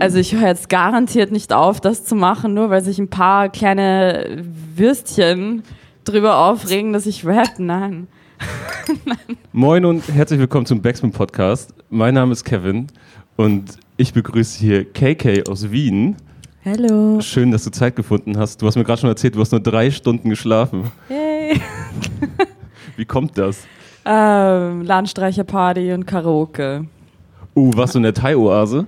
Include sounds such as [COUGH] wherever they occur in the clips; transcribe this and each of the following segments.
Also ich höre jetzt garantiert nicht auf, das zu machen, nur weil sich ein paar kleine Würstchen drüber aufregen, dass ich rap. Nein. [LAUGHS] Moin und herzlich willkommen zum Backspin Podcast. Mein Name ist Kevin und ich begrüße hier KK aus Wien. Hallo. Schön, dass du Zeit gefunden hast. Du hast mir gerade schon erzählt, du hast nur drei Stunden geschlafen. Hey. [LAUGHS] Wie kommt das? Ähm, Landstreicherparty und Karaoke. Uh, warst du in der Thai-Oase?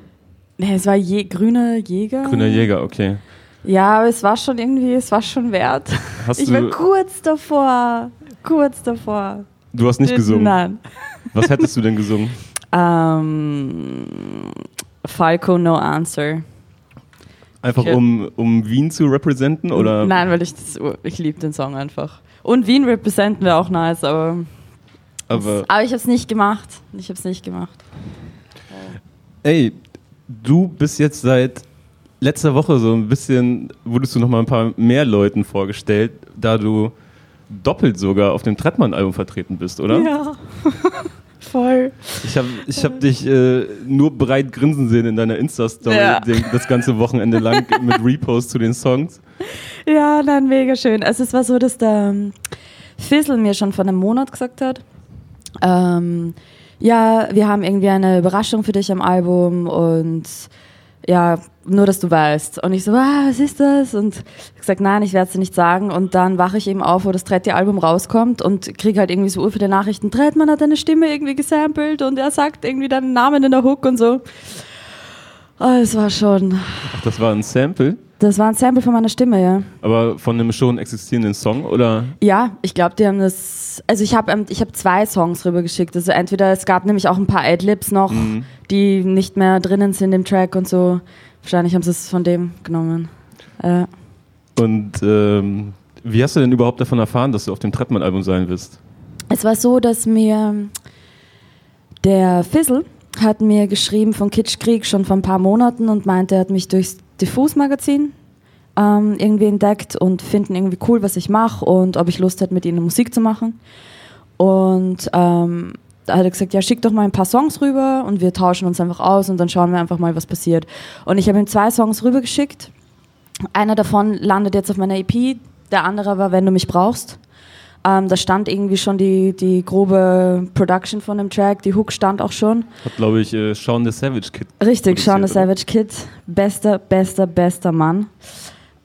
Nee, es war je grüner Jäger. Grüner Jäger, okay. Ja, aber es war schon irgendwie, es war schon wert. Hast ich war kurz davor. Kurz davor. du hast nicht gesungen. Nein. Was hättest du denn gesungen? [LAUGHS] Ähm, Falco No Answer. Einfach um, um Wien zu representen oder? Nein, weil ich das, ich liebe den Song einfach. Und Wien representen wäre auch nice, aber, Aber aber ich habe es nicht gemacht. Ich habe es nicht gemacht. ey, du bist jetzt seit letzter Woche so ein bisschen, wurdest du noch mal ein paar mehr Leuten vorgestellt, da du doppelt sogar auf dem Trettmann-Album vertreten bist, oder? Ja, [LAUGHS] voll. Ich habe ich hab dich äh, nur breit grinsen sehen in deiner Insta-Story Ja. das ganze Wochenende lang [LAUGHS] mit Repost zu den Songs. Ja, nein, mega schön. Also es war so, dass der ähm, Fizzle mir schon vor einem Monat gesagt hat, ähm, ja, wir haben irgendwie eine Überraschung für dich am Album und ja, nur dass du weißt. Und ich so, ah, was ist das? Und ich gesagt, nein, ich werde es dir nicht sagen. Und dann wache ich eben auf, wo das dritte Album rauskommt und kriege halt irgendwie so viele Nachrichten. Trettmann hat deine Stimme irgendwie gesampelt und er sagt irgendwie deinen Namen in der Hook und so. Oh, es war schon, Ach, das war ein Sample, das war ein Sample von meiner Stimme, ja. aber von einem schon existierenden Song, oder? Ja, ich glaube, die haben das. Also ich habe ähm, ich hab zwei Songs rübergeschickt. Also entweder es gab nämlich auch ein paar Adlibs noch, Mhm. die nicht mehr drinnen sind im Track und so. Wahrscheinlich haben sie es von dem genommen. Äh, Und ähm, wie hast du denn überhaupt davon erfahren, dass du auf dem Trettmann-Album sein wirst? es war so, dass mir der Fizzle hat mir geschrieben von Kitschkrieg schon vor ein paar Monaten und meinte, er hat mich durchs Diffus-Magazin ähm, irgendwie entdeckt und finden irgendwie cool, was ich mache und ob ich Lust hätte, mit ihnen Musik zu machen. Und ähm, da hat er gesagt, ja, schick doch mal ein paar Songs rüber und wir tauschen uns einfach aus und dann schauen wir einfach mal, was passiert. Und ich habe ihm zwei Songs rübergeschickt. Einer davon landet jetzt auf meiner EP, der andere war Wenn du mich brauchst. Ähm, da stand irgendwie schon die, die grobe Production von dem Track, die Hook stand auch schon. Hat, glaube ich, äh, Sean the Savage Kid. Richtig, Sean the? Savage Kid, bester, bester, bester Mann.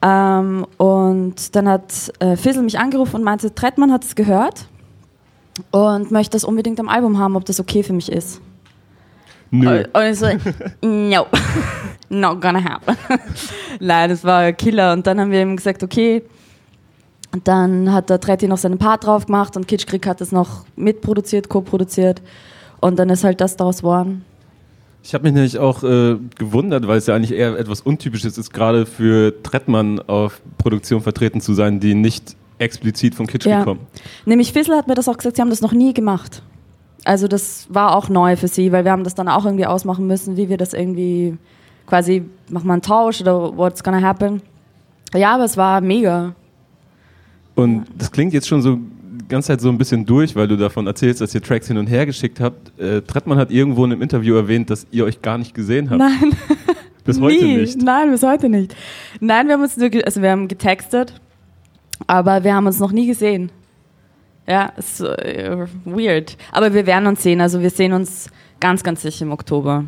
Ähm, und dann hat äh, Fizzle mich angerufen und meinte, Trettmann hat es gehört und möchte das unbedingt am Album haben, ob das okay für mich ist. Nö. Und ich so, [LAUGHS] no, [LAUGHS] not gonna happen. [LAUGHS] Nein, das war Killer. Und dann haben wir ihm gesagt, okay. Und dann hat der Tretti noch seinen Part drauf gemacht und Kitschkrieg hat das noch mitproduziert, co-produziert. Und dann ist halt das daraus geworden. Ich habe mich nämlich auch äh, gewundert, weil es ja eigentlich eher etwas Untypisches ist, gerade für Trettmann auf Produktion vertreten zu sein, die nicht explizit von Kitsch Ja. kommen. Nämlich Fizzle hat mir das auch gesagt, sie haben das noch nie gemacht. Also das war auch neu für sie, weil wir haben das dann auch irgendwie ausmachen müssen, wie wir das irgendwie quasi, machen wir einen Tausch oder what's gonna happen. Ja, aber es war mega. Und das klingt jetzt schon so die ganze Zeit so ein bisschen durch, weil du davon erzählst, dass ihr Tracks hin und her geschickt habt. Äh, Trettmann hat irgendwo in einem Interview erwähnt, dass ihr euch gar nicht gesehen habt. Nein, [LAUGHS] Bis [LAUGHS] heute nie. nicht. Nein, bis heute nicht. Nein, wir haben uns nur, also wir haben getextet, aber wir haben uns noch nie gesehen. Ja, ist äh, weird. Aber wir werden uns sehen, also wir sehen uns ganz, ganz sicher im Oktober.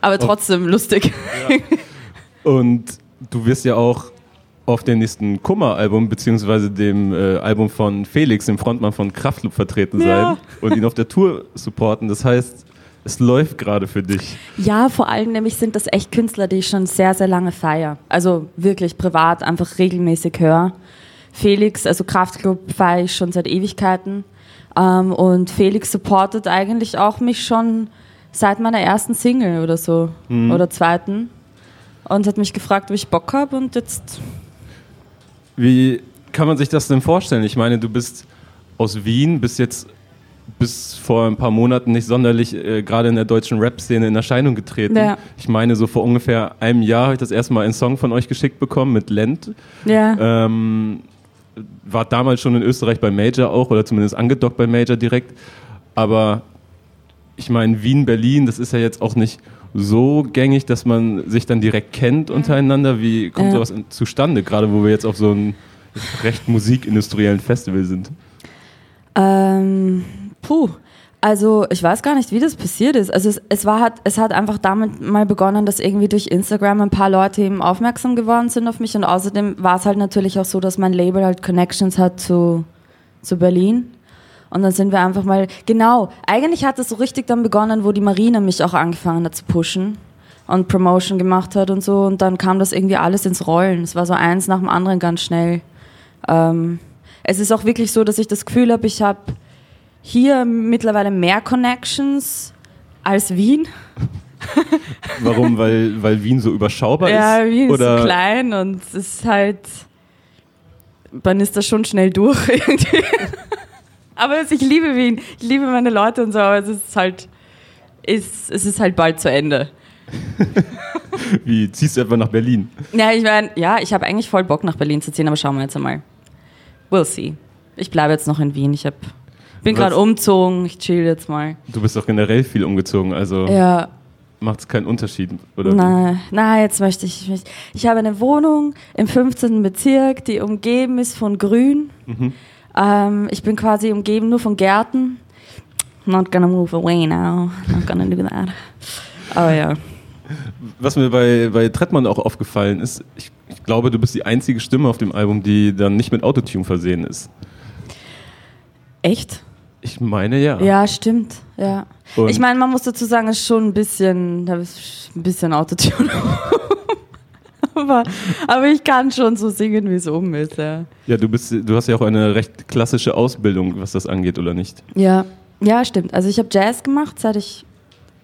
Aber trotzdem lustig. Und du wirst ja auch auf dem nächsten Kummer-Album, beziehungsweise dem äh, Album von Felix, dem Frontmann von Kraftklub, vertreten Ja. sein und ihn auf der Tour supporten. Das heißt, es läuft gerade für dich. Ja, vor allem nämlich sind das echt Künstler, die ich schon sehr, sehr lange feiere. Also wirklich privat einfach regelmäßig höre. Felix, also Kraftclub feiere ich schon seit Ewigkeiten. Ähm, und Felix supportet eigentlich auch mich schon seit meiner ersten Single oder so. Oder zweiten. Und hat mich gefragt, ob ich Bock habe und jetzt. Wie kann man sich das denn vorstellen? Ich meine, du bist aus Wien, bist jetzt bis vor ein paar Monaten nicht sonderlich äh, gerade in der deutschen Rap-Szene in Erscheinung getreten. Ja. Ich meine, so vor ungefähr einem Jahr habe ich das erste Mal einen Song von euch geschickt bekommen mit Lent. Ja. Ähm, war damals schon in Österreich bei Major auch oder zumindest angedockt bei Major direkt. Aber ich meine, Wien, Berlin, das ist ja jetzt auch nicht so gängig, dass man sich dann direkt kennt untereinander? Wie kommt ja. sowas zustande, gerade wo wir jetzt auf so einem recht musikindustriellen Festival sind? Ähm, puh. Also ich weiß gar nicht, wie das passiert ist. Also es, es, war, hat, es hat einfach damit mal begonnen, dass irgendwie durch Instagram ein paar Leute eben aufmerksam geworden sind auf mich und außerdem war es halt natürlich auch so, dass mein Label halt Connections hat zu, zu Berlin. Und dann sind wir einfach mal, genau, eigentlich hat es so richtig dann begonnen, wo die Marina mich auch angefangen hat zu pushen und Promotion gemacht hat und so. Und dann kam das irgendwie alles ins Rollen. Es war so eins nach dem anderen ganz schnell. Ähm, es ist auch wirklich so, dass ich das Gefühl habe, ich habe hier mittlerweile mehr Connections als Wien. [LAUGHS] Warum? Weil, weil Wien so überschaubar ja, ist? Ja, Wien Oder? ist klein und es ist halt. Man ist da schon schnell durch [LAUGHS] irgendwie. Aber ich liebe Wien. Ich liebe meine Leute und so, aber es ist halt. Ist, es ist halt bald zu Ende. [LAUGHS] Wie ziehst du etwa nach Berlin? Ja, ich meine, ja, ich habe eigentlich voll Bock nach Berlin zu ziehen, aber schauen wir jetzt einmal. We'll see. Ich bleibe jetzt noch in Wien. Ich habe bin gerade umzogen, ich chill jetzt mal. Du bist doch generell viel umgezogen, also ja. macht es keinen Unterschied, oder? Nein, nein, jetzt möchte ich nicht. Ich habe eine Wohnung im 15. Bezirk, die umgeben ist von Grün. Mhm. Ähm, ich bin quasi umgeben nur von Gärten. Not gonna move away now. Not gonna do that. Aber ja. Was mir bei, bei Trettmann auch aufgefallen ist, ich, ich glaube, du bist die einzige Stimme auf dem Album, die dann nicht mit Autotune versehen ist. Echt? Ich meine ja. Ja, stimmt. Ja. Und ich meine, man muss dazu sagen, es ist schon ein bisschen, da ist ein bisschen Autotune. Aber, aber ich kann schon so singen, wie es oben ist. Ja, ja du, bist, du hast ja auch eine recht klassische Ausbildung, was das angeht, oder nicht? Ja, ja stimmt. Also ich habe Jazz gemacht, seit ich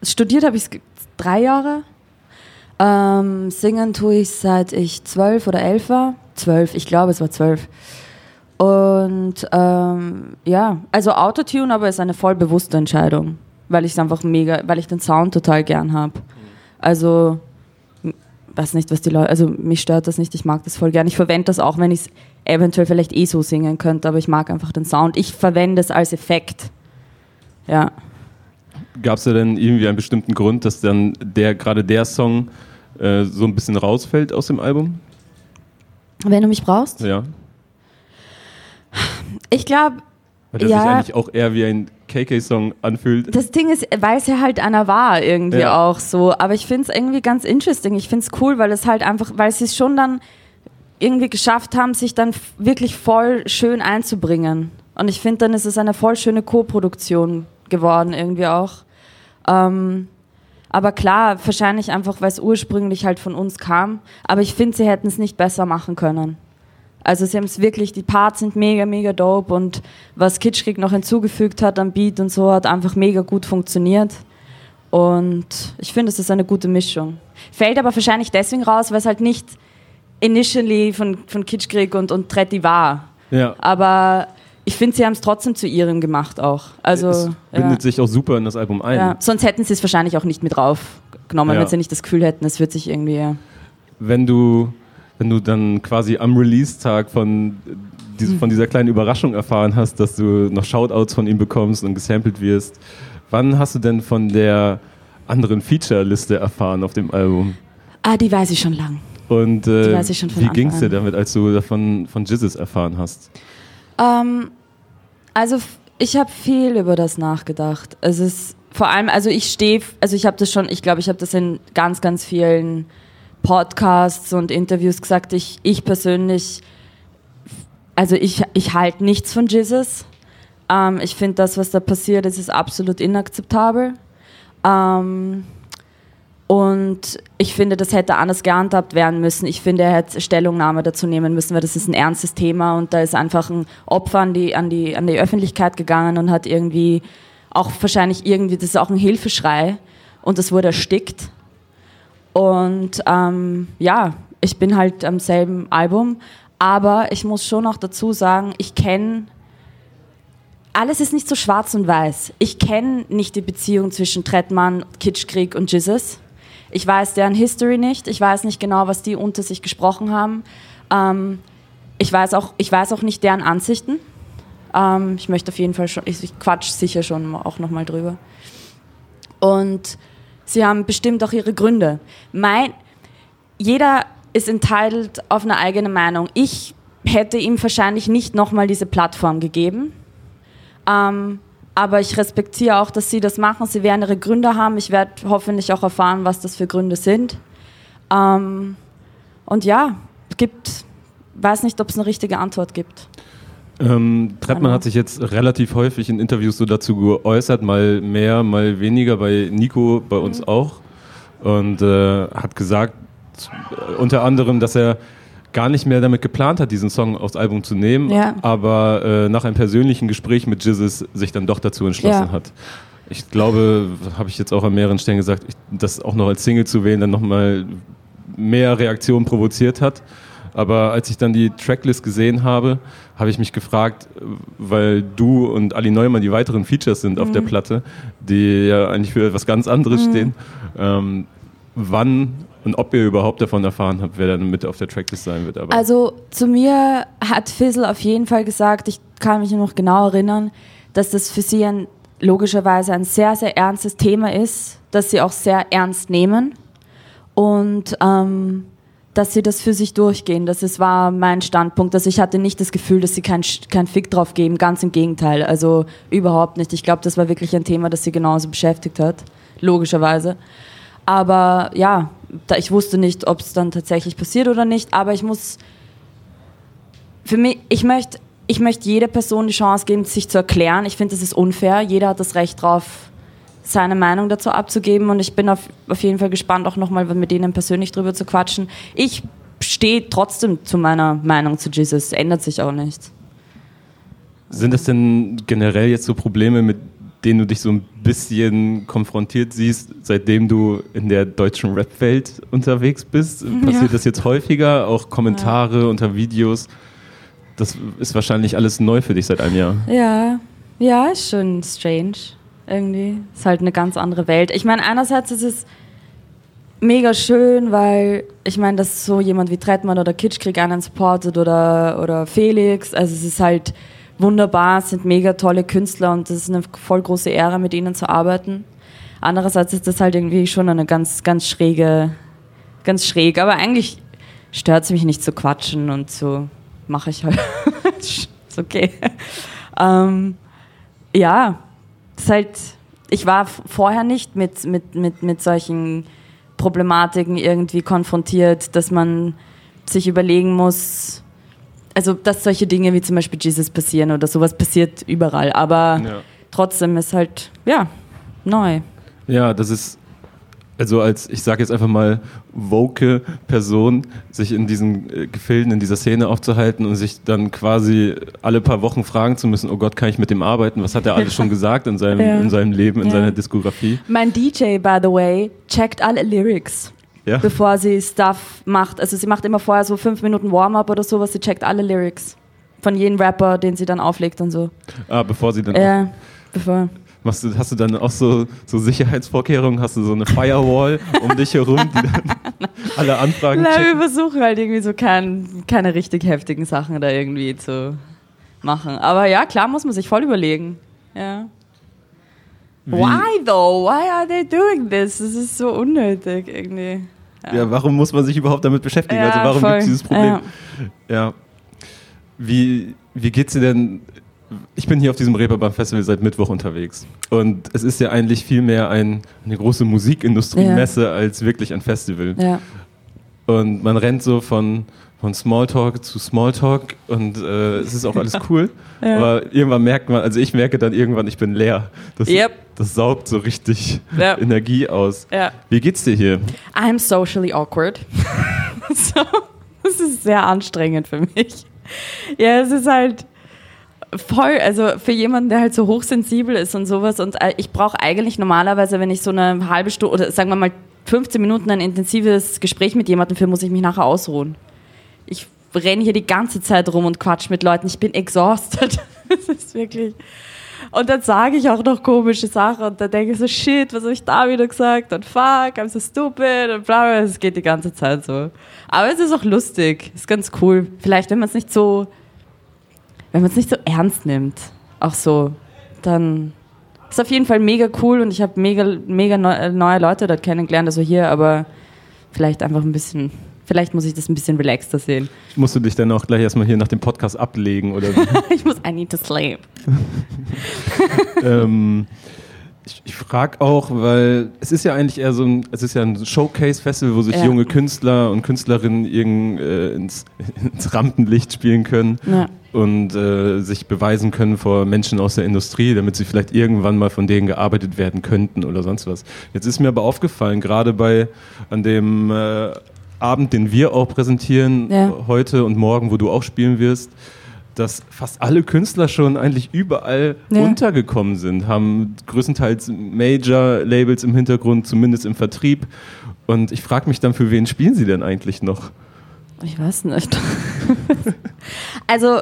studiert habe ich drei Jahre. Ähm, singen tue ich seit ich zwölf oder elf war. Zwölf, ich glaube, es war zwölf. Und ähm, ja, also Autotune aber ist eine voll bewusste Entscheidung, weil ich es einfach mega, weil ich den Sound total gern habe. Also weiß nicht, was die Leute, also mich stört das nicht, ich mag das voll gern. Ich verwende das auch, wenn ich es eventuell vielleicht eh so singen könnte, aber ich mag einfach den Sound. Ich verwende es als Effekt. Ja. Gab es da denn irgendwie einen bestimmten Grund, dass dann der gerade der Song äh, so ein bisschen rausfällt aus dem Album? Wenn du mich brauchst? Ja. Ich glaube. Weil der ja, sich eigentlich auch eher wie ein KK-Song anfühlt. Das Ding ist, weil es ja halt einer war, irgendwie ja. auch so. Aber ich finde es irgendwie ganz interesting. Ich finde es cool, weil es halt einfach, weil sie es schon dann irgendwie geschafft haben, sich dann wirklich voll schön einzubringen. Und ich finde, dann ist es eine voll schöne Co-Produktion geworden, irgendwie auch. Ähm, aber klar, wahrscheinlich einfach, weil es ursprünglich halt von uns kam. Aber ich finde, sie hätten es nicht besser machen können. Also sie haben es wirklich, die Parts sind mega, mega dope und was Kitschkrieg noch hinzugefügt hat am Beat und so hat einfach mega gut funktioniert. Und ich finde, es ist eine gute Mischung. Fällt aber wahrscheinlich deswegen raus, weil es halt nicht initially von, von Kitschkrieg und, und Tretti war. Ja. Aber ich finde, sie haben es trotzdem zu ihrem gemacht auch. Also, es bindet ja. sich auch super in das Album ein. Ja. Sonst hätten sie es wahrscheinlich auch nicht mit draufgenommen, ja. wenn sie nicht das Gefühl hätten, es wird sich irgendwie. Wenn du wenn du dann quasi am Release-Tag von, diese, von dieser kleinen Überraschung erfahren hast, dass du noch Shoutouts von ihm bekommst und gesampelt wirst, wann hast du denn von der anderen Feature-Liste erfahren auf dem Album? Ah, die weiß ich schon lang. Und äh, wie ging es dir damit, als du davon von Jizzes erfahren hast? Ähm, also ich habe viel über das nachgedacht. Es ist vor allem, also ich stehe, also ich habe das schon, ich glaube, ich habe das in ganz, ganz vielen Podcasts und Interviews gesagt, ich, ich persönlich, also ich, ich halte nichts von Jesus. Ähm, ich finde, das, was da passiert ist, ist absolut inakzeptabel. Ähm, und ich finde, das hätte anders gehandhabt werden müssen. Ich finde, er hätte Stellungnahme dazu nehmen müssen, weil das ist ein ernstes Thema und da ist einfach ein Opfer an die, an die, an die Öffentlichkeit gegangen und hat irgendwie auch wahrscheinlich irgendwie, das ist auch ein Hilfeschrei und das wurde erstickt. Und ähm, ja, ich bin halt am selben Album, aber ich muss schon noch dazu sagen, ich kenne alles ist nicht so schwarz und weiß. Ich kenne nicht die Beziehung zwischen Trettmann, Kitschkrieg und Jesus. Ich weiß deren History nicht. Ich weiß nicht genau, was die unter sich gesprochen haben. Ähm, ich, weiß auch, ich weiß auch nicht deren Ansichten. Ähm, ich möchte auf jeden Fall schon, ich, ich quatsch sicher schon auch nochmal drüber. Und Sie haben bestimmt auch ihre Gründe. Mein, jeder ist entitled auf eine eigene Meinung. Ich hätte ihm wahrscheinlich nicht nochmal diese Plattform gegeben. Ähm, aber ich respektiere auch, dass sie das machen. Sie werden ihre Gründe haben. Ich werde hoffentlich auch erfahren, was das für Gründe sind. Ähm, und ja, gibt, weiß nicht, ob es eine richtige Antwort gibt. Ähm, Trettmann hat sich jetzt relativ häufig in Interviews so dazu geäußert, mal mehr, mal weniger, bei Nico, bei uns mhm. auch. Und äh, hat gesagt, äh, unter anderem, dass er gar nicht mehr damit geplant hat, diesen Song aufs Album zu nehmen, ja. aber äh, nach einem persönlichen Gespräch mit Jizzes sich dann doch dazu entschlossen ja. hat. Ich glaube, habe ich jetzt auch an mehreren Stellen gesagt, ich, das auch noch als Single zu wählen, dann nochmal mehr Reaktionen provoziert hat. Aber als ich dann die Tracklist gesehen habe, habe ich mich gefragt, weil du und Ali Neumann die weiteren Features sind mhm. auf der mhm. Platte, die ja eigentlich für etwas ganz anderes mhm. stehen, ähm, wann und ob ihr überhaupt davon erfahren habt, wer dann mit auf der Tracklist sein wird. Aber also zu mir hat Fizzle auf jeden Fall gesagt, ich kann mich noch genau erinnern, dass das für sie ein, logischerweise ein sehr, sehr ernstes Thema ist, das sie auch sehr ernst nehmen und ähm, dass sie das für sich durchgehen. Das ist, war mein Standpunkt. Also ich hatte nicht das Gefühl, dass sie keinen kein Fick drauf geben, ganz im Gegenteil. Also überhaupt nicht. Ich glaube, das war wirklich ein Thema, das sie genauso beschäftigt hat, logischerweise. Aber ja, ich wusste nicht, ob es dann tatsächlich passiert oder nicht, aber ich muss, für mich, ich möchte, ich möchte jeder Person die Chance geben, sich zu erklären. Ich finde, das ist unfair. Jeder hat das Recht drauf, seine Meinung dazu abzugeben und ich bin auf, auf jeden Fall gespannt, auch nochmal mit denen persönlich drüber zu quatschen. Ich stehe trotzdem zu meiner Meinung zu Jesus, ändert sich auch nichts. Sind es denn generell jetzt so Probleme, mit denen du dich so ein bisschen konfrontiert siehst, seitdem du in der deutschen Rap-Welt unterwegs bist? Passiert ja. das jetzt häufiger? Auch Kommentare ja. unter Videos? Das ist wahrscheinlich alles neu für dich seit einem Jahr. Ja, ja, ist schon strange. Irgendwie. Ist halt eine ganz andere Welt. Ich meine, einerseits ist es mega schön, weil ich meine, dass so jemand wie Trettmann oder Kitschkrieg einen supportet oder, oder Felix. Also es ist halt wunderbar, sind mega tolle Künstler und das ist eine voll große Ehre, mit ihnen zu arbeiten. Andererseits ist das halt irgendwie schon eine ganz, ganz schräge, ganz schräg. Aber eigentlich stört es mich nicht zu quatschen und so mache ich halt. [LAUGHS] ist okay. Ähm, ja, ist halt, ich war vorher nicht mit, mit, mit, mit solchen Problematiken irgendwie konfrontiert, dass man sich überlegen muss, also dass solche Dinge wie zum Beispiel Jesus passieren oder sowas passiert überall, aber ja. trotzdem ist halt, ja, neu. Ja, das ist, also als, ich sage jetzt einfach mal, woke Person, sich in diesen äh, Gefilden, in dieser Szene aufzuhalten und sich dann quasi alle paar Wochen fragen zu müssen, oh Gott, kann ich mit dem arbeiten? Was hat er alles schon [LAUGHS] gesagt in seinem, ja. in seinem Leben, in ja. seiner Diskografie? Mein DJ, by the way, checkt alle Lyrics ja. bevor sie Stuff macht. Also sie macht immer vorher so fünf Minuten Warm-up oder sowas, sie checkt alle Lyrics von jedem Rapper, den sie dann auflegt und so. Ah, bevor sie dann. Ja, bevor. Machst du, hast du dann auch so, so Sicherheitsvorkehrungen? Hast du so eine Firewall um dich herum, die dann [LAUGHS] alle Anfragen Na, checken? wir versuchen halt irgendwie so kein, keine richtig heftigen Sachen da irgendwie zu machen. Aber ja, klar muss man sich voll überlegen. Ja. Wie? Why though? Why are they doing this? Das ist so unnötig irgendwie. Ja. ja, warum muss man sich überhaupt damit beschäftigen? Ja, also warum gibt es dieses Problem? Ja. ja. Wie, wie geht's dir denn? Ich bin hier auf diesem Reeperbahn Festival seit Mittwoch unterwegs. Und es ist ja eigentlich viel mehr ein, eine große Musikindustriemesse ja. als wirklich ein Festival. Ja. Und man rennt so von, von Smalltalk zu Smalltalk und äh, es ist auch alles [LAUGHS] cool. ja. Aber irgendwann merkt man, also ich merke dann irgendwann, ich bin leer. Das, yep. das saugt so richtig yep. [LAUGHS] Energie aus. Ja. Wie geht's dir hier? I'm socially awkward. [LAUGHS] so, das ist sehr anstrengend für mich. Ja, es ist halt voll, also für jemanden, der halt so hochsensibel ist und sowas und äh, ich brauche eigentlich normalerweise, wenn ich so eine halbe Stunde oder sagen wir mal 15 Minuten ein intensives Gespräch mit jemandem führe, muss ich mich nachher ausruhen. Ich renne hier die ganze Zeit rum und quatsch mit Leuten. Ich bin exhausted. [LAUGHS] das ist wirklich. Und dann sage ich auch noch komische Sachen und dann denke ich so, shit, was habe ich da wieder gesagt? Und fuck, I'm so stupid und bla bla. Es geht die ganze Zeit so. Aber es ist auch lustig. Ist ganz cool. Vielleicht, wenn man es nicht so, wenn man es nicht so ernst nimmt, auch so, dann ist auf jeden Fall mega cool und ich habe mega, mega neu, neue Leute dort kennengelernt, also hier, aber vielleicht einfach ein bisschen Vielleicht muss ich das ein bisschen relaxter sehen. Musst du dich dann auch gleich erstmal hier nach dem Podcast ablegen oder [LAUGHS] ich muss, I need to sleep. [LAUGHS] ähm, ich, ich frage auch, weil es ist ja eigentlich eher so ein, es ist ja ein Showcase-Festival, wo sich ja. junge Künstler und Künstlerinnen irgend, äh, ins, [LAUGHS] ins, Rampenlicht spielen können ja. und äh, sich beweisen können vor Menschen aus der Industrie, damit sie vielleicht irgendwann mal von denen gearbeitet werden könnten oder sonst was. Jetzt ist mir aber aufgefallen, gerade bei an dem äh, Abend, den wir auch präsentieren, ja. heute und morgen, wo du auch spielen wirst, dass fast alle Künstler schon eigentlich überall ja. untergekommen sind, haben größtenteils Major-Labels im Hintergrund, zumindest im Vertrieb. Und ich frage mich dann, für wen spielen sie denn eigentlich noch? Ich weiß nicht. [LAUGHS] also.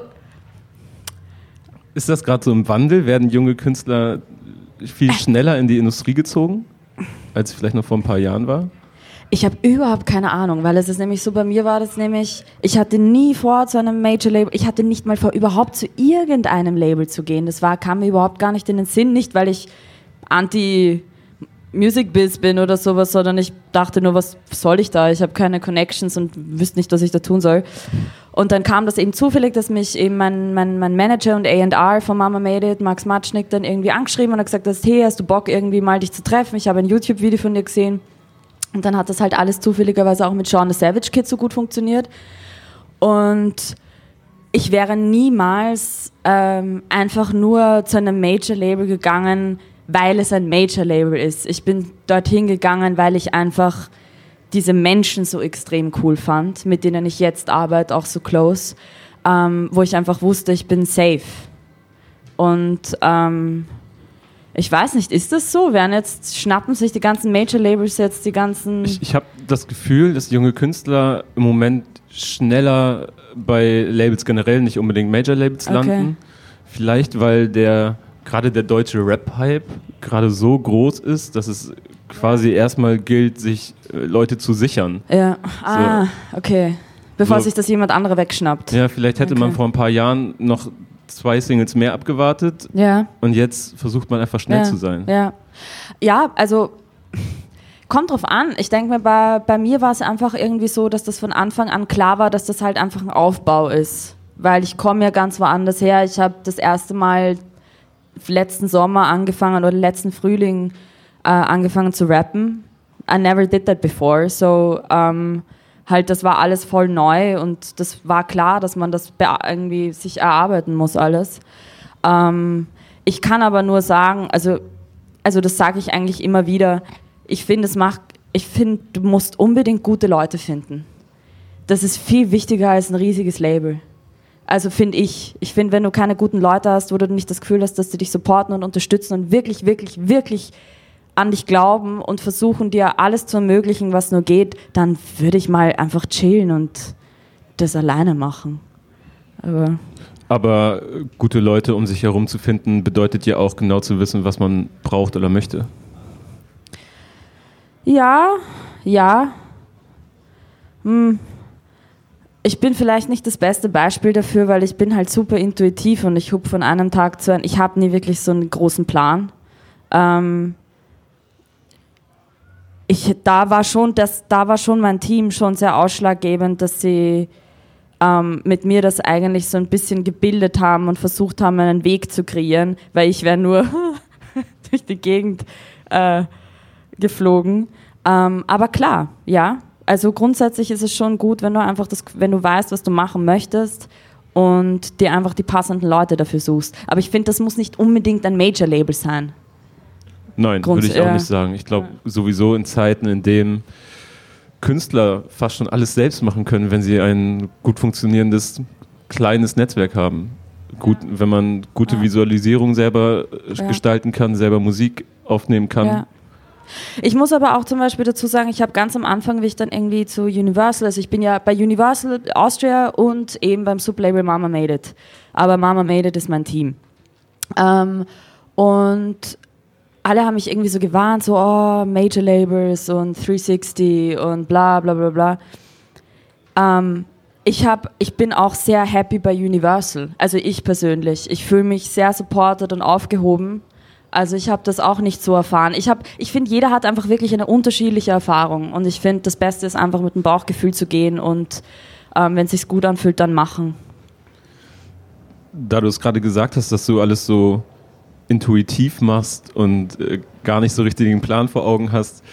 Ist das gerade so im Wandel? Werden junge Künstler viel äh. schneller in die Industrie gezogen, als es vielleicht noch vor ein paar Jahren war? Ich habe überhaupt keine Ahnung, weil es ist nämlich so, bei mir war das nämlich, ich hatte nie vor zu einem Major-Label, ich hatte nicht mal vor, überhaupt zu irgendeinem Label zu gehen. Das war, kam mir überhaupt gar nicht in den Sinn, nicht weil ich anti Music Biz bin oder sowas, sondern ich dachte nur, was soll ich da? Ich habe keine Connections und wüsste nicht, was ich da tun soll. Und dann kam das eben zufällig, dass mich eben mein, mein, mein Manager und A&R von Mama Made It, Max Matschnick, dann irgendwie angeschrieben und hat gesagt, hey, hast du Bock irgendwie mal dich zu treffen? Ich habe ein YouTube-Video von dir gesehen und dann hat das halt alles zufälligerweise auch mit Sean the Savage Kid so gut funktioniert. Und ich wäre niemals ähm, einfach nur zu einem Major-Label gegangen, weil es ein Major-Label ist. Ich bin dorthin gegangen, weil ich einfach diese Menschen so extrem cool fand, mit denen ich jetzt arbeite, auch so close, ähm, wo ich einfach wusste, ich bin safe. Und ähm, ich weiß nicht, ist das so? Werden jetzt, schnappen sich die ganzen Major-Labels jetzt die ganzen. Ich, ich habe das Gefühl, dass junge Künstler im Moment schneller bei Labels generell, nicht unbedingt Major-Labels okay. landen. Vielleicht, weil der gerade der deutsche Rap-Hype gerade so groß ist, dass es quasi erstmal gilt, sich äh, Leute zu sichern. Ja, ah, so. okay. Bevor so. sich das jemand andere wegschnappt. Ja, vielleicht hätte okay. man vor ein paar Jahren noch zwei Singles mehr abgewartet. Ja. Und jetzt versucht man einfach schnell ja. zu sein. Ja. Ja, also kommt drauf an. Ich denke mir, bei, bei mir war es einfach irgendwie so, dass das von Anfang an klar war, dass das halt einfach ein Aufbau ist. Weil ich komme ja ganz woanders her. Ich habe das erste Mal letzten Sommer angefangen oder letzten Frühling äh, angefangen zu rappen. I never did that before. So, um, halt, das war alles voll neu und das war klar, dass man das irgendwie sich erarbeiten muss alles. Ähm, ich kann aber nur sagen, also, also das sage ich eigentlich immer wieder, ich finde, es macht, ich finde, du musst unbedingt gute Leute finden. Das ist viel wichtiger als ein riesiges Label. Also finde ich. Ich finde, wenn du keine guten Leute hast, wo du nicht das Gefühl hast, dass sie dich supporten und unterstützen und wirklich, wirklich, wirklich an dich glauben und versuchen dir alles zu ermöglichen, was nur geht, dann würde ich mal einfach chillen und das alleine machen. Aber, Aber gute Leute um sich herum zu finden, bedeutet ja auch genau zu wissen, was man braucht oder möchte. Ja, ja. Hm. Ich bin vielleicht nicht das beste Beispiel dafür, weil ich bin halt super intuitiv und ich hub von einem Tag zu einem. Ich habe nie wirklich so einen großen Plan. Ähm, ich, da war schon, das, da war schon mein Team schon sehr ausschlaggebend, dass sie ähm, mit mir das eigentlich so ein bisschen gebildet haben und versucht haben, einen Weg zu kreieren, weil ich wäre nur [LAUGHS] durch die Gegend äh, geflogen. Ähm, aber klar, ja. Also grundsätzlich ist es schon gut, wenn du einfach das, wenn du weißt, was du machen möchtest und dir einfach die passenden Leute dafür suchst. Aber ich finde, das muss nicht unbedingt ein Major-Label sein. Nein, würde ich auch nicht sagen. Ich glaube sowieso in Zeiten, in denen Künstler fast schon alles selbst machen können, wenn sie ein gut funktionierendes kleines Netzwerk haben. Gut. Wenn man gute. Visualisierung selber äh, gestalten kann, selber Musik aufnehmen kann. Ich muss aber auch zum Beispiel dazu sagen, ich habe ganz am Anfang, wie ich dann irgendwie zu Universal, also ich bin ja bei Universal Austria und eben beim Sublabel Mama Made It. Aber Mama Made It ist mein Team. Ähm, und alle haben mich irgendwie so gewarnt, so, oh, Major Labels und 360 und bla bla bla bla. Ähm, ich, hab, ich bin auch sehr happy bei Universal, also ich persönlich. Ich fühle mich sehr supported und aufgehoben. Also ich habe das auch nicht so erfahren. Ich, ich finde, jeder hat einfach wirklich eine unterschiedliche Erfahrung. Und ich finde, das Beste ist einfach mit dem Bauchgefühl zu gehen und ähm, wenn es sich gut anfühlt, dann machen. Da du es gerade gesagt hast, dass du alles so intuitiv machst und äh, gar nicht so richtig den Plan vor Augen hast,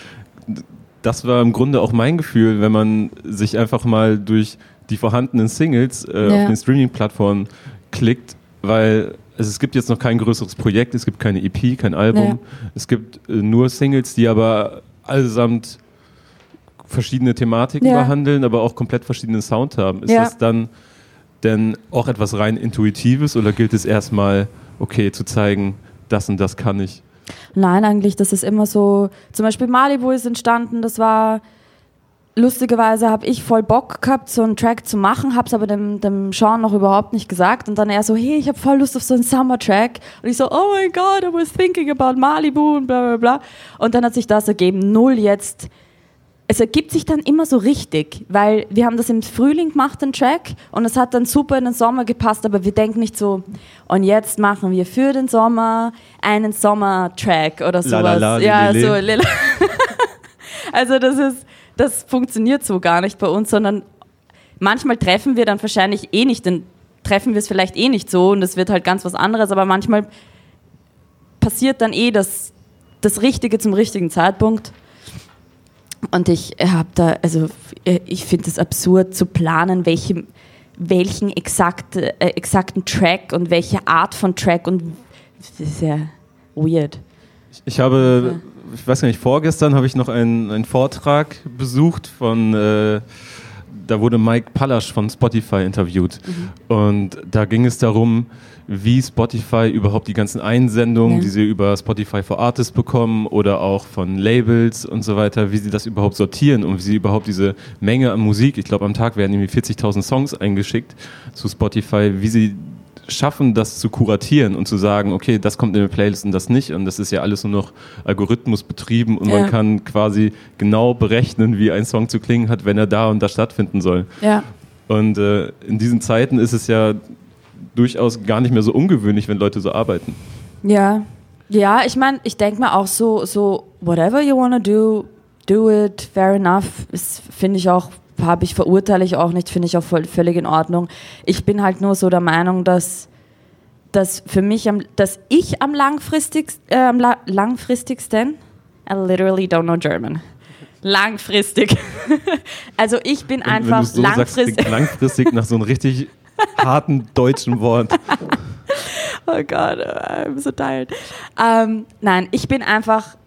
das war im Grunde auch mein Gefühl, wenn man sich einfach mal durch die vorhandenen Singles äh, ja. auf den Streaming-Plattformen klickt, weil also es gibt jetzt noch kein größeres Projekt, es gibt keine EP, kein Album, ja. es gibt äh, nur Singles, die aber allesamt verschiedene Thematiken ja. behandeln, aber auch komplett verschiedenen Sound haben. Ist das dann denn auch etwas rein Intuitives oder gilt es erstmal, okay, zu zeigen, das und das kann ich? Nein, eigentlich, das ist immer so. Zum Beispiel Malibu ist entstanden, das war lustigerweise habe ich voll Bock gehabt, so einen Track zu machen, habe es aber dem, dem Sean noch überhaupt nicht gesagt. Und dann er so, hey, ich habe voll Lust auf so einen Summer-Track. Und ich so, oh my God, I was thinking about Malibu und bla bla bla. Und dann hat sich das ergeben, null jetzt es ergibt sich dann immer so richtig, weil wir haben das im Frühling gemacht, den Track, und es hat dann super in den Sommer gepasst, aber wir denken nicht so, und jetzt machen wir für den Sommer einen Sommertrack oder sowas. La, la, la, ja, so lila. [LAUGHS] Also das ist, das funktioniert so gar nicht bei uns, sondern manchmal treffen wir dann wahrscheinlich eh nicht, dann treffen wir es vielleicht eh nicht so und es wird halt ganz was anderes, aber manchmal passiert dann eh das, das Richtige zum richtigen Zeitpunkt. Und ich habe da, also ich finde es absurd zu planen, welche, welchen exakt, äh, exakten Track und welche Art von Track und das ist ja weird. Ich, ich habe, ich weiß gar nicht, vorgestern habe ich noch einen, einen Vortrag besucht von äh, da wurde Mike Pallasch von Spotify interviewt. Mhm. Und da ging es darum, wie Spotify überhaupt die ganzen Einsendungen, ja. die sie über Spotify for Artists bekommen oder auch von Labels und so weiter, wie sie das überhaupt sortieren und wie sie überhaupt diese Menge an Musik, ich glaube am Tag werden irgendwie 40.000 Songs eingeschickt zu Spotify, wie sie schaffen, das zu kuratieren und zu sagen, okay, das kommt in eine Playlist und das nicht. Und das ist ja alles nur noch Algorithmus betrieben und ja. man kann quasi genau berechnen, wie ein Song zu klingen hat, wenn er da und da stattfinden soll. Ja. Und äh, in diesen Zeiten ist es ja durchaus gar nicht mehr so ungewöhnlich, wenn Leute so arbeiten. Ja, ja, ich meine, ich denke mir auch so, so, whatever you wanna do, do it, fair enough, finde ich auch habe ich, verurteile ich auch nicht, finde ich auch voll, völlig in Ordnung. Ich bin halt nur so der Meinung, dass, dass für mich, am, dass ich am langfristigsten, äh, am la langfristigsten, I literally don't know German. Langfristig. [LAUGHS] also ich bin wenn, einfach wenn so langfristig. Sagst, langfristig nach so einem richtig harten deutschen Wort. [LAUGHS] oh Gott, I'm so tired. Ähm, nein, ich bin einfach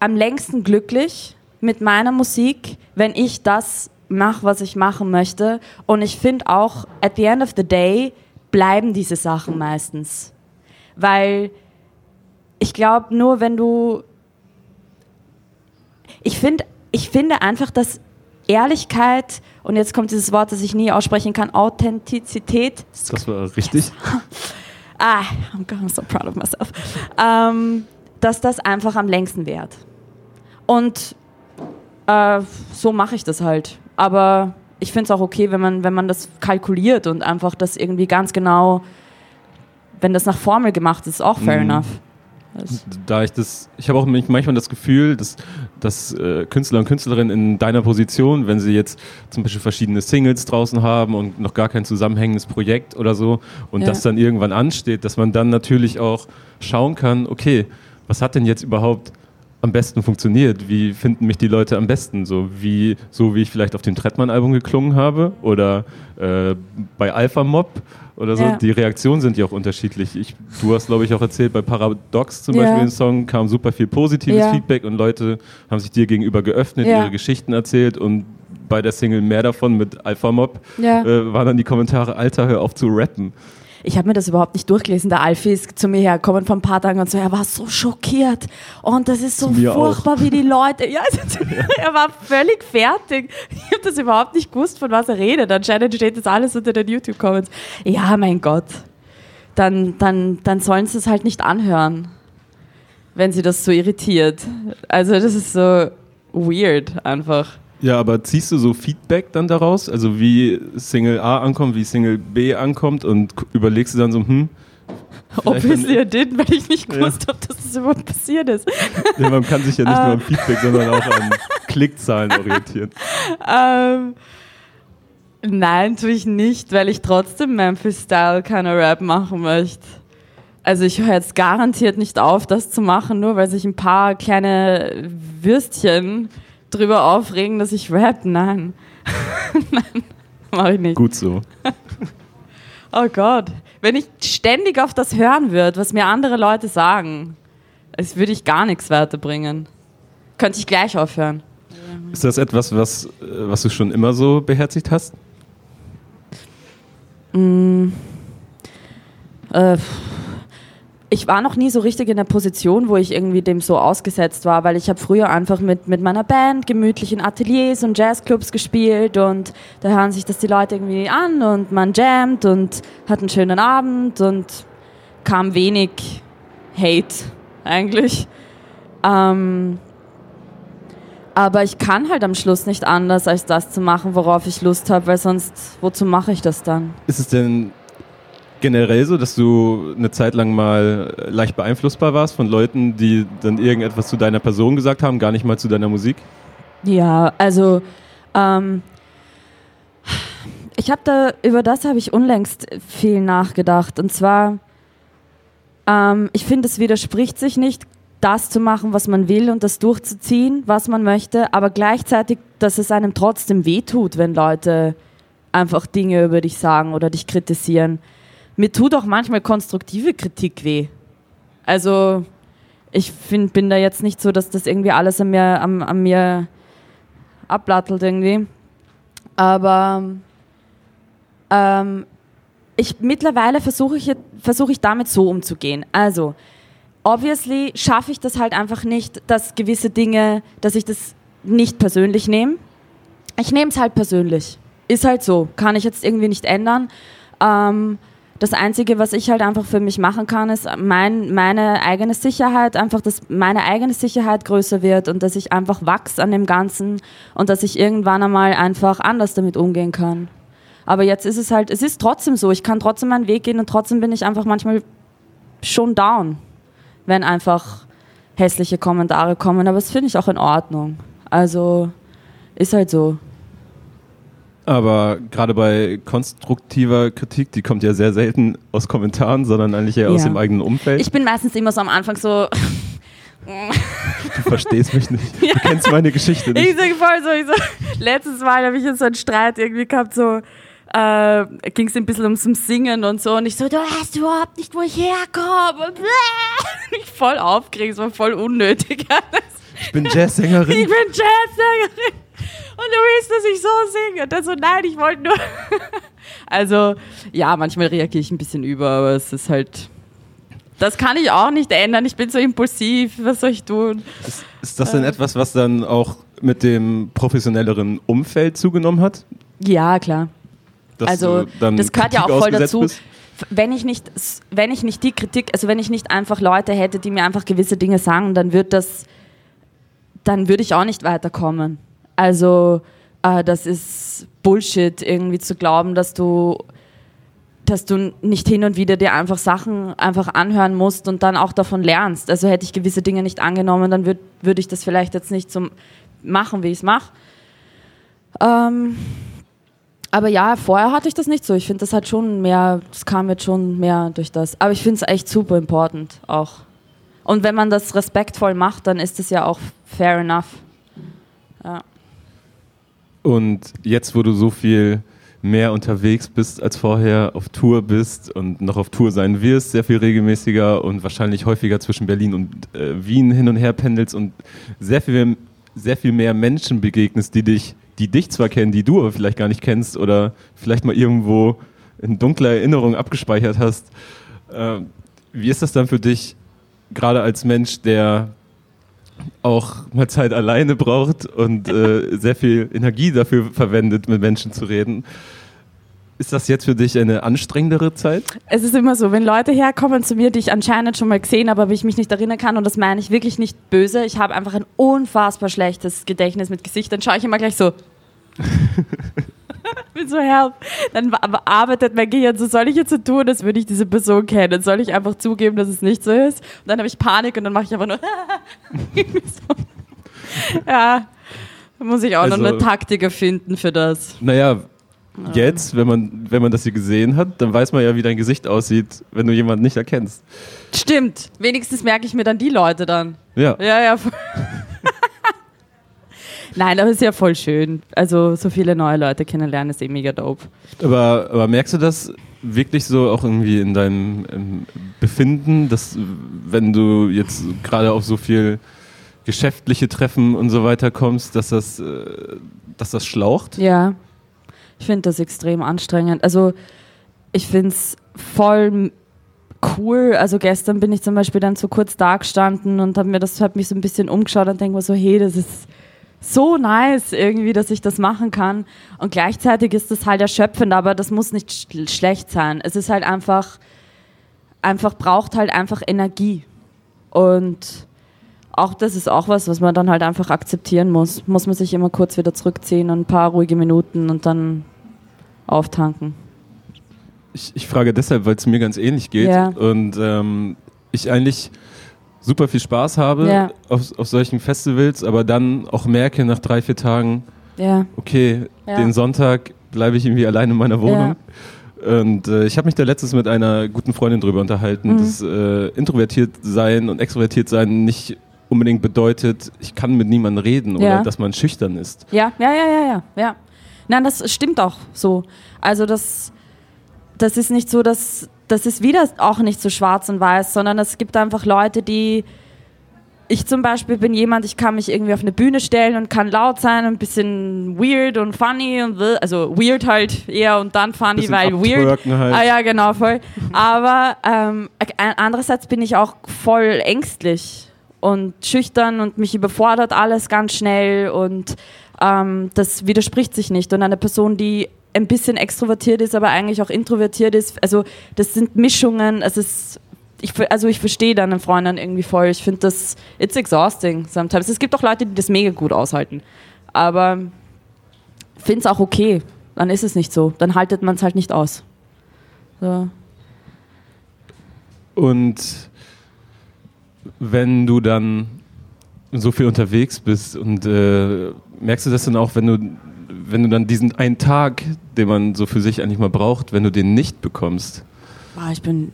am längsten glücklich mit meiner Musik, wenn ich das mache, was ich machen möchte. Und ich finde auch, at the end of the day, bleiben diese Sachen meistens. Weil ich glaube, nur wenn du. Ich, find, ich finde einfach, dass Ehrlichkeit, und jetzt kommt dieses Wort, das ich nie aussprechen kann, Authentizität. Das war richtig. [LAUGHS] ah, I'm, I'm so proud of myself. Ähm, dass das einfach am längsten währt. Und äh, so mache ich das halt. Aber ich finde es auch okay, wenn man, wenn man das kalkuliert und einfach das irgendwie ganz genau, wenn das nach Formel gemacht ist, auch fair mhm. enough. Da ich das, ich habe auch manchmal das Gefühl, dass, dass äh, Künstler und Künstlerinnen in deiner Position, wenn sie jetzt zum Beispiel verschiedene Singles draußen haben und noch gar kein zusammenhängendes Projekt oder so und ja. das dann irgendwann ansteht, dass man dann natürlich auch schauen kann, okay, was hat denn jetzt überhaupt am besten funktioniert? Wie finden mich die Leute am besten? So wie, so wie ich vielleicht auf dem Trettmann-Album geklungen habe oder äh, bei Alpha Mob oder so. Ja. Die Reaktionen sind ja auch unterschiedlich. Ich, du hast, glaube ich, auch erzählt, bei Paradox zum ja. Beispiel im Song kam super viel positives ja. Feedback und Leute haben sich dir gegenüber geöffnet, ihre Geschichten erzählt und bei der Single mehr davon mit Alpha Mob äh, waren dann die Kommentare, Alter, hör auf zu rappen ich habe mir das überhaupt nicht durchgelesen. Der Alfie ist zu mir hergekommen vor ein paar Tagen und so, er war so schockiert und das ist so furchtbar, auch. wie die Leute. Ja, [LAUGHS] also, er war völlig fertig. Ich habe das überhaupt nicht gewusst, von was er redet. Anscheinend steht das alles unter den YouTube-Comments. Ja, mein Gott. Dann, dann, dann sollen sie es halt nicht anhören, wenn sie das so irritiert. Also das ist so weird einfach. Ja, aber ziehst du so Feedback dann daraus? Also wie Single A ankommt, wie Single B ankommt und überlegst du dann so, hm, Obviously I did, weil ich nicht gewusst ja. habe, dass das überhaupt passiert ist. Ja, man kann sich ja nicht [LAUGHS] nur am Feedback, sondern auch an Klickzahlen orientieren. Ähm, nein, tue ich nicht, weil ich trotzdem Memphis-Style keine Rap machen möchte. Also ich höre jetzt garantiert nicht auf, das zu machen, nur weil sich ein paar kleine Würstchen drüber aufregen, dass ich rap. Nein. [LAUGHS] Nein, mache ich nicht. Gut so. oh Gott. Wenn ich ständig auf das hören würde, was mir andere Leute sagen, es würde ich gar nichts weiterbringen. Könnte ich gleich aufhören. Ist das etwas, was, äh, was du schon immer so beherzigt hast? Mm. Äh, ich war noch nie so richtig in der Position, wo ich irgendwie dem so ausgesetzt war, weil ich habe früher einfach mit, mit meiner Band gemütlich in Ateliers und Jazzclubs gespielt und da hören sich das die Leute irgendwie an und man jammt und hat einen schönen Abend und kam wenig Hate eigentlich. Ähm, aber ich kann halt am Schluss nicht anders, als das zu machen, worauf ich Lust habe, weil sonst, wozu mache ich das dann? Ist es denn generell so, dass du eine Zeit lang mal leicht beeinflussbar warst von Leuten, die dann irgendetwas zu deiner Person gesagt haben, gar nicht mal zu deiner Musik? Ja, also ähm, ich habe da über das habe ich unlängst viel nachgedacht und zwar ähm, ich finde es widerspricht sich nicht das zu machen, was man will und das durchzuziehen, was man möchte, aber gleichzeitig, dass es einem trotzdem wehtut, wenn Leute einfach Dinge über dich sagen oder dich kritisieren mir tut auch manchmal konstruktive Kritik weh. Also ich find, bin da jetzt nicht so, dass das irgendwie alles an mir, an, an mir ablattelt irgendwie. Aber ähm, ich mittlerweile versuche ich, versuch ich damit so umzugehen. Also, obviously schaffe ich das halt einfach nicht, dass gewisse Dinge, dass ich das nicht persönlich nehme. Ich nehme es halt persönlich. Ist halt so. Kann ich jetzt irgendwie nicht ändern. Ähm, das Einzige, was ich halt einfach für mich machen kann, ist mein, meine eigene Sicherheit, einfach, dass meine eigene Sicherheit größer wird und dass ich einfach wachse an dem Ganzen und dass ich irgendwann einmal einfach anders damit umgehen kann. Aber jetzt ist es halt, es ist trotzdem so, ich kann trotzdem meinen Weg gehen und trotzdem bin ich einfach manchmal schon down, wenn einfach hässliche Kommentare kommen. Aber das finde ich auch in Ordnung. Also ist halt so. Aber gerade bei konstruktiver Kritik, die kommt ja sehr selten aus Kommentaren, sondern eigentlich eher ja. aus dem eigenen Umfeld. Ich bin meistens immer so am Anfang so. [LAUGHS] du verstehst mich nicht. [LAUGHS] Ja. Du kennst meine Geschichte nicht. Ich sag voll so, ich so letztes Mal habe ich jetzt so einen Streit irgendwie gehabt, so äh, ging es ein bisschen ums Singen und so und ich so, du weißt überhaupt nicht, wo ich herkomme. [LAUGHS] Ich voll aufgeregt, es war voll unnötig. Ich bin Jazzsängerin. Ich bin Jazzsängerin willst, dass ich so singe. Und dann so, nein, ich wollte nur. [LAUGHS] also, ja, manchmal reagiere ich ein bisschen über, aber es ist halt. Das kann ich auch nicht ändern. Ich bin so impulsiv. Was soll ich tun? Ist, ist das denn äh. etwas, was dann auch mit dem professionelleren Umfeld zugenommen hat? Ja, klar. Dass also, das gehört ja auch voll dazu. Bist? wenn ich nicht, wenn ich nicht die Kritik, also wenn ich nicht einfach Leute hätte, die mir einfach gewisse Dinge sagen, dann wird das, dann würde ich auch nicht weiterkommen. Also äh, das ist Bullshit, irgendwie zu glauben, dass du dass du nicht hin und wieder dir einfach Sachen einfach anhören musst und dann auch davon lernst. Also hätte ich gewisse Dinge nicht angenommen, dann würde würd ich das vielleicht jetzt nicht so machen, wie ich es mache. Ähm, aber ja, vorher hatte ich das nicht so. Ich finde, das hat schon mehr, das kam jetzt schon mehr durch das. Aber ich finde es echt super important auch. Und wenn man das respektvoll macht, dann ist es ja auch fair enough. Ja. Und jetzt, wo du so viel mehr unterwegs bist als vorher, auf Tour bist und noch auf Tour sein wirst, sehr viel regelmäßiger und wahrscheinlich häufiger zwischen Berlin und äh, Wien hin und her pendelst und sehr viel, sehr viel mehr Menschen begegnest, die dich, die dich zwar kennen, die du aber vielleicht gar nicht kennst oder vielleicht mal irgendwo in dunkler Erinnerung abgespeichert hast. Äh, wie ist das dann für dich, gerade als Mensch, der auch mal Zeit alleine braucht und äh, [LAUGHS] sehr viel Energie dafür verwendet, mit Menschen zu reden. Ist das jetzt für dich eine anstrengendere Zeit? Es ist immer so, wenn Leute herkommen zu mir, die ich anscheinend schon mal gesehen habe, aber ich mich nicht erinnern kann, und das meine ich wirklich nicht böse, ich habe einfach ein unfassbar schlechtes Gedächtnis mit Gesichtern, schaue ich immer gleich so. [LAUGHS] [LAUGHS] bin so help. Dann arbeitet mein Gehirn so, soll ich jetzt so tun, als würde ich diese Person kennen? Soll ich einfach zugeben, dass es nicht so ist? Und dann habe ich Panik und dann mache ich einfach nur [LAUGHS] Ja, da muss ich auch also, noch eine Taktik erfinden für das. Naja, jetzt, wenn man, wenn man das hier gesehen hat, dann weiß man ja, wie dein Gesicht aussieht, wenn du jemanden nicht erkennst. Stimmt. Wenigstens merke ich mir dann die Leute dann. Ja. Ja, ja. [LAUGHS] Nein, aber ist ja voll schön. Also so viele neue Leute kennenlernen ist eh mega dope. Aber, aber merkst du das wirklich so auch irgendwie in deinem Befinden, dass wenn du jetzt gerade auf so viel geschäftliche Treffen und so weiter kommst, dass das, äh, dass das schlaucht? Ja, ich finde das extrem anstrengend. Also ich finde es voll cool. Also gestern bin ich zum Beispiel dann so kurz da gestanden und habe mir das, hab mich so ein bisschen umgeschaut und denke mir so, hey, das ist so nice irgendwie, dass ich das machen kann. Und gleichzeitig ist das halt erschöpfend, aber das muss nicht sch schlecht sein. Es ist halt einfach, einfach braucht halt einfach Energie. Und auch das ist auch was, was man dann halt einfach akzeptieren muss. Muss man sich immer kurz wieder zurückziehen und ein paar ruhige Minuten und dann auftanken. Ich, ich frage deshalb, weil es mir ganz ähnlich geht ja. und ähm, ich eigentlich super viel Spaß habe ja. auf, auf solchen Festivals, aber dann auch merke nach drei, vier Tagen, ja. okay, den Sonntag bleibe ich irgendwie allein in meiner Wohnung. Und äh, ich habe mich da letztens mit einer guten Freundin drüber unterhalten, mhm. dass äh, introvertiert sein und extrovertiert sein nicht unbedingt bedeutet, ich kann mit niemandem reden oder dass man schüchtern ist. Ja, ja, ja, ja, ja, ja. Nein, das stimmt auch so. Also das, das ist nicht so, dass das ist wieder auch nicht so schwarz und weiß, sondern es gibt einfach Leute, die ich zum Beispiel bin jemand, ich kann mich irgendwie auf eine Bühne stellen und kann laut sein, ein bisschen weird und funny und also weird halt eher und dann funny, weil weird. Halt. Ah ja, genau, voll. [LAUGHS] Aber ähm, andererseits bin ich auch voll ängstlich und schüchtern und mich überfordert alles ganz schnell und ähm, das widerspricht sich nicht. Und eine Person, die ein bisschen extrovertiert ist, aber eigentlich auch introvertiert ist, also das sind Mischungen, es ist ich, also ich verstehe deine Freundin irgendwie voll. Ich finde das, it's exhausting sometimes. Es gibt auch Leute, die das mega gut aushalten. Aber finde es auch okay. Dann ist es nicht so. Dann haltet man es halt nicht aus. So. Und wenn du dann so viel unterwegs bist und äh, merkst du das dann auch, wenn du, wenn du dann diesen einen Tag, den man so für sich eigentlich mal braucht, wenn du den nicht bekommst? Boah, ich bin.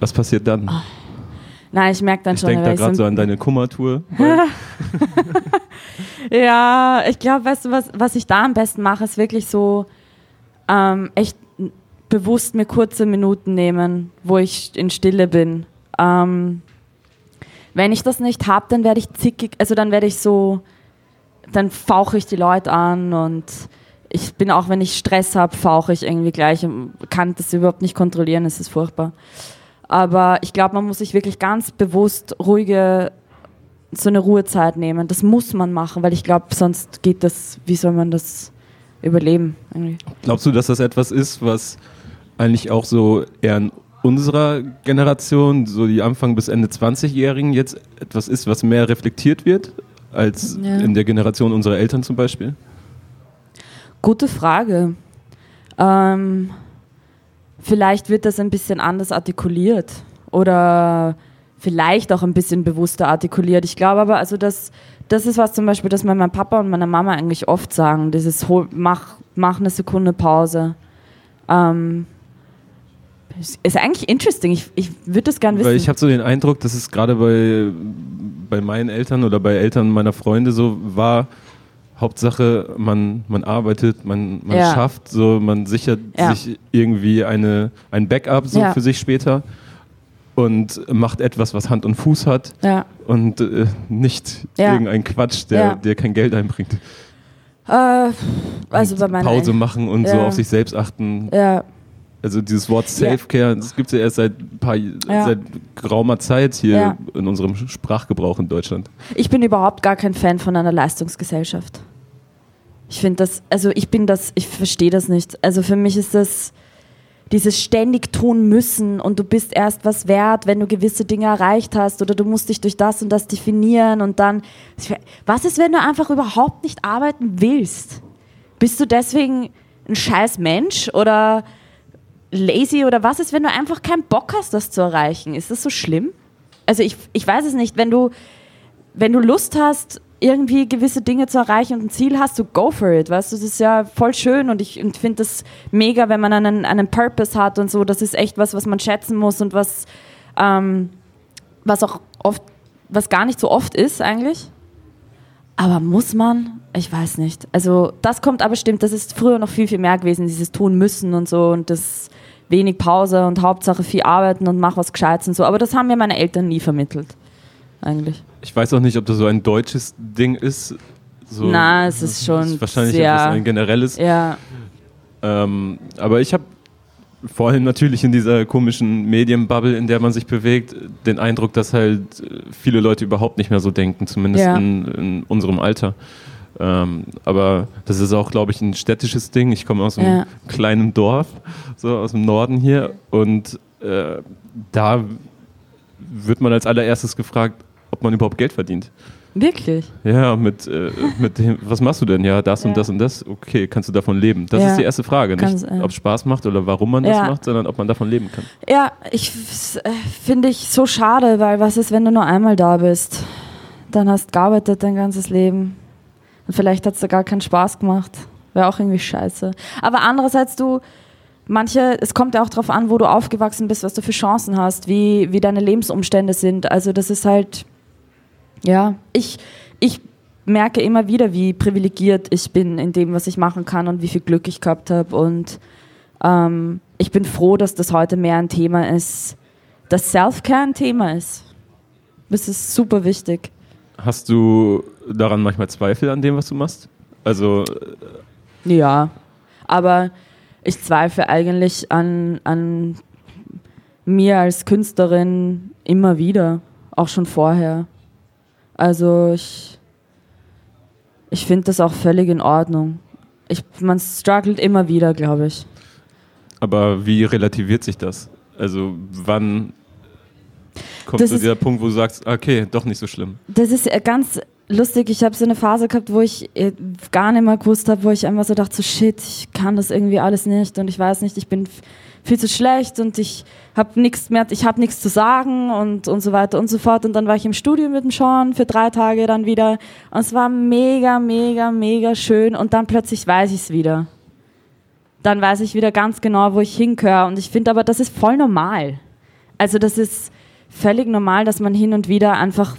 Was passiert dann? Oh. Nein, ich merke dann ich schon. Ich denke da gerade so an deine Kummertour. [LAUGHS] ja, ich glaube, weißt du, was, was ich da am besten mache, ist wirklich so ähm, echt bewusst mir kurze Minuten nehmen, wo ich in Stille bin. Ähm, wenn ich das nicht habe, dann werde ich zickig, also dann werde ich so, dann fauche ich die Leute an und ich bin auch, wenn ich Stress habe, fauche ich irgendwie gleich und kann das überhaupt nicht kontrollieren, es ist furchtbar. Aber ich glaube, man muss sich wirklich ganz bewusst ruhige, so eine Ruhezeit nehmen. Das muss man machen, weil ich glaube, sonst geht das, wie soll man das überleben? Irgendwie. Glaubst du, dass das etwas ist, was eigentlich auch so eher ein unserer Generation, so die Anfang bis Ende 20-Jährigen, jetzt etwas ist, was mehr reflektiert wird als ja. in der Generation unserer Eltern zum Beispiel? Gute Frage. Ähm, vielleicht wird das ein bisschen anders artikuliert oder vielleicht auch ein bisschen bewusster artikuliert. Ich glaube aber, also das, das ist was zum Beispiel, das mein Papa und meine Mama eigentlich oft sagen, dieses mach, mach eine Sekunde Pause. Ähm, ist eigentlich interesting. Ich, ich würde das gerne wissen. Weil ich habe so den Eindruck, dass es gerade bei, bei meinen Eltern oder bei Eltern meiner Freunde so war, Hauptsache, man, man arbeitet, man, man ja. schafft, so, man sichert ja. sich irgendwie eine, ein Backup so ja. für sich später und macht etwas, was Hand und Fuß hat und äh, nicht irgendein Quatsch, der, der kein Geld einbringt. Äh, also bei Pause machen und so auf sich selbst achten. Ja. Also dieses Wort Self-Care, ja. das gibt es ja erst seit, paar, ja. seit geraumer Zeit hier ja. in unserem Sprachgebrauch in Deutschland. Ich bin überhaupt gar kein Fan von einer Leistungsgesellschaft. Ich finde das, also ich bin das, ich verstehe das nicht. Also für mich ist das dieses ständig tun müssen und du bist erst was wert, wenn du gewisse Dinge erreicht hast oder du musst dich durch das und das definieren und dann, was ist, wenn du einfach überhaupt nicht arbeiten willst? Bist du deswegen ein scheiß Mensch oder lazy oder was ist, wenn du einfach keinen Bock hast, das zu erreichen? Ist das so schlimm? Also ich, ich weiß es nicht, wenn du, wenn du Lust hast, irgendwie gewisse Dinge zu erreichen und ein Ziel hast, du go for it, weißt du, das ist ja voll schön und ich finde das mega, wenn man einen, einen Purpose hat und so, das ist echt was, was man schätzen muss und was, ähm, was auch oft, was gar nicht so oft ist eigentlich. Aber muss man? Ich weiß nicht. Also das kommt aber stimmt, das ist früher noch viel, viel mehr gewesen, dieses tun müssen und so und das wenig Pause und Hauptsache viel arbeiten und mach was Gescheites und so. Aber das haben mir meine Eltern nie vermittelt, eigentlich. Ich weiß auch nicht, ob das so ein deutsches Ding ist. So, Na, es ist schon ist wahrscheinlich sehr, etwas ein generelles. Ja, Ähm, aber ich habe vorhin natürlich in dieser komischen Medienbubble, in der man sich bewegt, den Eindruck, dass halt äh, viele Leute überhaupt nicht mehr so denken, zumindest Ja. in, in unserem Alter. Ähm, aber das ist auch, glaube ich, ein städtisches Ding. Ich komme aus einem Ja. kleinen Dorf, so aus dem Norden hier, und äh, da wird man als allererstes gefragt, ob man überhaupt Geld verdient. wirklich. Ja, mit, äh, mit dem, was machst du denn? Ja, das Ja. und das und das. Okay, kannst du davon leben? Das Ja. ist die erste Frage. Nicht, äh. ob es Spaß macht oder warum man das macht, sondern ob man davon leben kann. Ja, ich äh, finde ich so schade, weil was ist, wenn du nur einmal da bist? Dann hast gearbeitet dein ganzes Leben. Und vielleicht hat es dir gar keinen Spaß gemacht. Wäre auch irgendwie scheiße. Aber andererseits, du, manche, es kommt ja auch darauf an, wo du aufgewachsen bist, was du für Chancen hast, wie, wie deine Lebensumstände sind. Also das ist halt, ja, ich, ich merke immer wieder, wie privilegiert ich bin in dem, was ich machen kann und wie viel Glück ich gehabt habe. Und ähm, ich bin froh, dass das heute mehr ein Thema ist, dass Self-Care ein Thema ist. Das ist super wichtig. Hast du daran manchmal Zweifel an dem, was du machst? Also, Ja, aber ich zweifle eigentlich an, an mir als Künstlerin immer wieder, auch schon vorher. Also ich, ich finde das auch völlig in Ordnung. Ich, man struggelt immer wieder, glaube ich. aber wie relativiert sich das? Also, wann kommt Das so dieser Punkt, wo du sagst, okay, doch nicht so schlimm? Das ist äh, ganz lustig. Ich habe so eine Phase gehabt, wo ich äh, gar nicht mehr gewusst habe, wo ich einfach so dachte, so shit, ich kann das irgendwie alles nicht und ich weiß nicht, ich bin viel zu schlecht und ich habe nichts mehr, ich habe nichts zu sagen und, und so weiter und so fort. Und dann war ich im Studio mit dem Sean für drei Tage dann wieder und es war mega, mega, mega schön und dann plötzlich weiß ich es wieder. Dann weiß ich wieder ganz genau, wo ich hingehöre und ich finde aber, das ist voll normal. Also das ist völlig normal, dass man hin und wieder einfach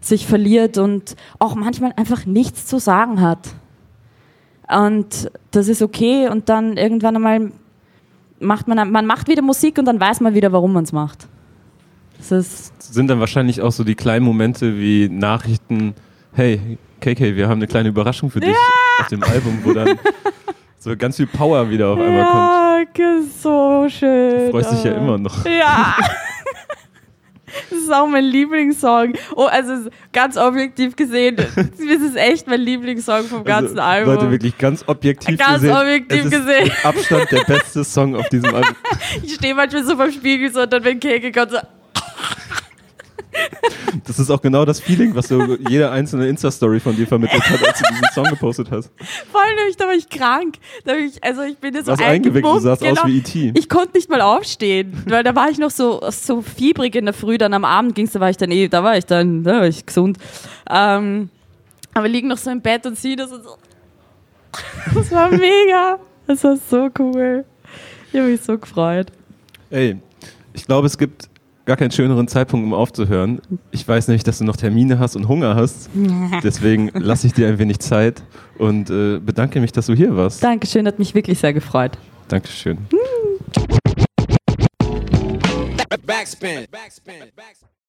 sich verliert und auch manchmal einfach nichts zu sagen hat. Und das ist okay und dann irgendwann einmal macht man, man macht wieder Musik und dann weiß man wieder, warum man es macht. Das Sind dann wahrscheinlich auch so die kleinen Momente wie Nachrichten, hey, KK, wir haben eine kleine Überraschung für dich auf dem Album, wo dann so ganz viel Power wieder auf einmal kommt. ja, so schön. Du freust dich ja immer noch. Ja. [LAUGHS] Ist auch mein Lieblingssong. Oh, also ganz objektiv gesehen, das ist echt mein Lieblingssong vom ganzen also, Album. Leute, wirklich ganz objektiv Ganz gesehen. objektiv es ist gesehen. Mit Abstand der beste Song auf diesem Album. [LAUGHS] Ich stehe manchmal so vom Spiegel so und dann wenn Keke kommt so, Das ist auch genau das Feeling, was so jede einzelne Insta-Story von dir vermittelt hat, als du diesen Song gepostet hast. voll nämlich, da war ich krank. Da war ich, also ich bin jetzt so eingewickelt, du sahst aus wie E.T.. Ich konnte nicht mal aufstehen, weil da war ich noch so, so fiebrig in der Früh, dann am Abend ging's, da war ich dann eh, da war ich dann, da war ich gesund. Ähm, aber liegen noch so im Bett und sie das und so. Das war mega. Das war so cool. Ich habe mich so gefreut. Ey, ich glaube, es gibt gar keinen schöneren Zeitpunkt, um aufzuhören. Ich weiß nämlich, dass du noch Termine hast und Hunger hast. [LAUGHS] Deswegen lasse ich dir ein wenig Zeit und äh, bedanke mich, dass du hier warst. Dankeschön, hat mich wirklich sehr gefreut. Dankeschön. Backspin. Backspin. Backspin.